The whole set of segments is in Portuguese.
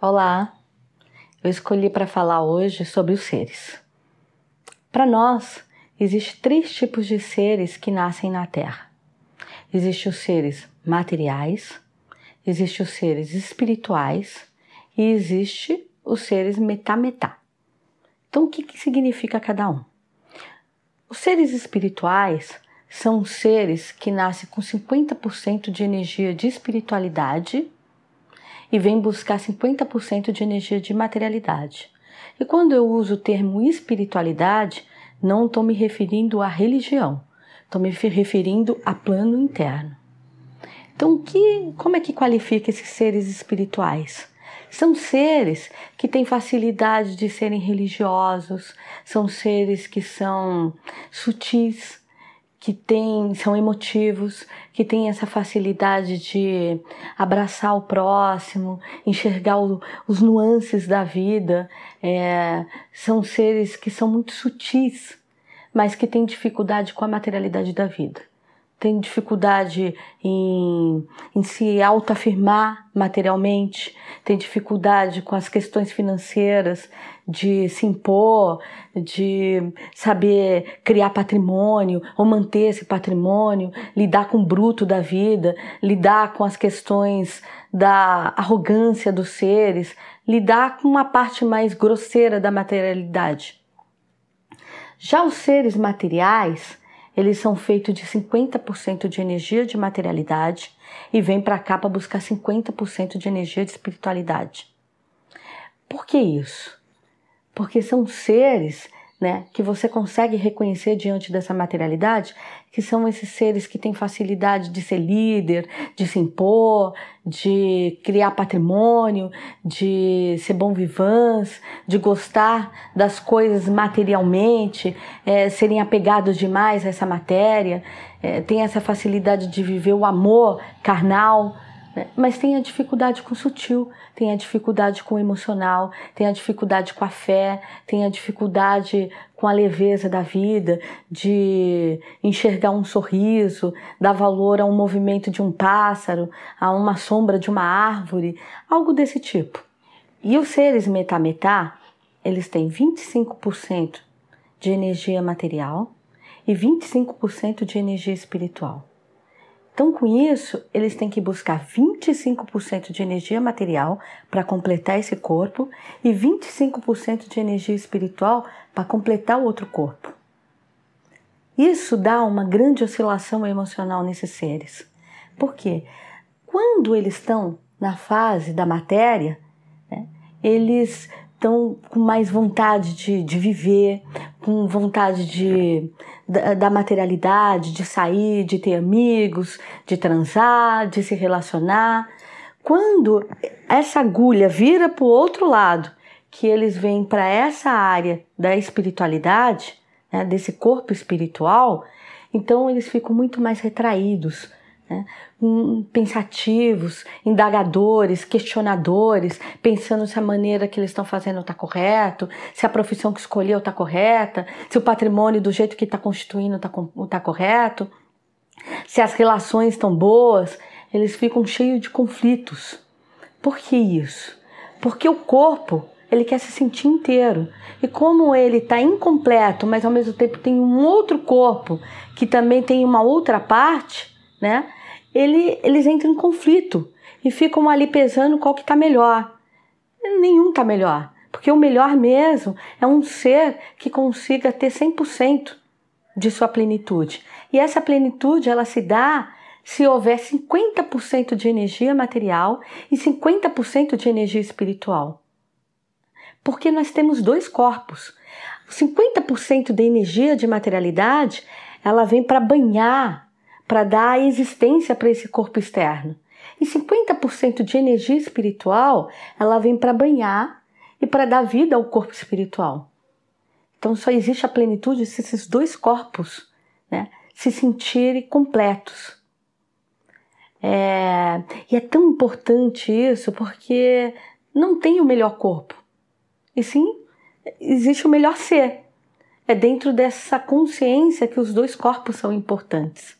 Olá, eu escolhi para falar hoje sobre os seres. Para nós, existem três tipos de seres que nascem na Terra. Existem os seres materiais, existem os seres espirituais e existe os seres metametá. Então, o que, que significa cada um? Os seres espirituais são seres que nascem com 50% de energia de espiritualidade e vem buscar 50% de energia de materialidade. E quando eu uso o termo espiritualidade, não estou me referindo à religião, estou me referindo a plano interno. Então, que, como é que qualifica esses seres espirituais? São seres que têm facilidade de serem religiosos, são seres que são sutis, que tem, são emotivos, que têm essa facilidade de abraçar o próximo, enxergar o, os nuances da vida. É, são seres que são muito sutis, mas que têm dificuldade com a materialidade da vida tem dificuldade em, em se autoafirmar materialmente, tem dificuldade com as questões financeiras, de se impor, de saber criar patrimônio ou manter esse patrimônio, lidar com o bruto da vida, lidar com as questões da arrogância dos seres, lidar com uma parte mais grosseira da materialidade. Já os seres materiais, eles são feitos de 50% de energia de materialidade e vêm para cá para buscar 50% de energia de espiritualidade. Por que isso? Porque são seres né, que você consegue reconhecer diante dessa materialidade, que são esses seres que têm facilidade de ser líder, de se impor, de criar patrimônio, de ser bom vivans, de gostar das coisas materialmente, é, serem apegados demais a essa matéria, é, tem essa facilidade de viver o amor carnal, né? mas tem a dificuldade com o sutil, tem a dificuldade com o emocional, tem a dificuldade com a fé, tem a dificuldade com a leveza da vida, de enxergar um sorriso, dar valor a um movimento de um pássaro, a uma sombra de uma árvore, algo desse tipo. E os seres metametá, eles têm 25% de energia material e 25% de energia espiritual. Então, com isso, eles têm que buscar 25% de energia material para completar esse corpo e 25% de energia espiritual para completar o outro corpo. Isso dá uma grande oscilação emocional nesses seres. Por quê? Quando eles estão na fase da matéria, né, eles estão com mais vontade de, de viver, com vontade de, da, da, materialidade, de sair, de ter amigos, de transar, de se relacionar. Quando essa agulha vira para o outro lado, que eles vêm para essa área da espiritualidade, né, desse corpo espiritual, então eles ficam muito mais retraídos, né? pensativos, indagadores, questionadores, pensando se a maneira que eles estão fazendo está correto, se a profissão que escolheu está correta, se o patrimônio do jeito que está constituindo está tá correto, se as relações estão boas, eles ficam cheios de conflitos. Por que isso? Porque o corpo ele quer se sentir inteiro. E como ele está incompleto, mas ao mesmo tempo tem um outro corpo que também tem uma outra parte, né? Ele, eles entram em conflito e ficam ali pesando qual que está melhor. Nenhum está melhor, porque o melhor mesmo é um ser que consiga ter 100% de sua plenitude. E essa plenitude ela se dá se houver 50% de energia material e 50% de energia espiritual. Porque nós temos dois corpos. 50% da energia de materialidade, ela vem para banhar para dar existência para esse corpo externo. E 50% de energia espiritual, ela vem para banhar e para dar vida ao corpo espiritual. Então só existe a plenitude se esses dois corpos né, se sentirem completos. É, e é tão importante isso porque não tem o melhor corpo, e sim existe o melhor ser. É dentro dessa consciência que os dois corpos são importantes.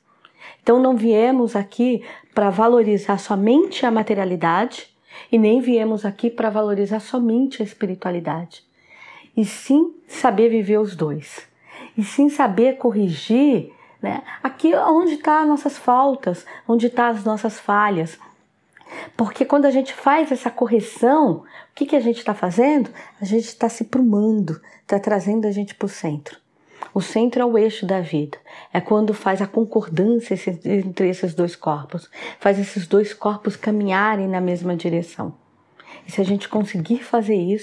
Então não viemos aqui para valorizar somente a materialidade E nem viemos aqui para valorizar somente a espiritualidade, e sim saber viver os dois, e sim saber corrigir né, aqui onde estão tá as nossas faltas, onde estão tá as nossas falhas. Porque quando a gente faz essa correção, o que, que a gente está fazendo? A gente está se prumando, está trazendo a gente para o centro. O centro é o eixo da vida. É quando faz a concordância entre esses dois corpos, faz esses dois corpos caminharem na mesma direção. E se a gente conseguir fazer isso,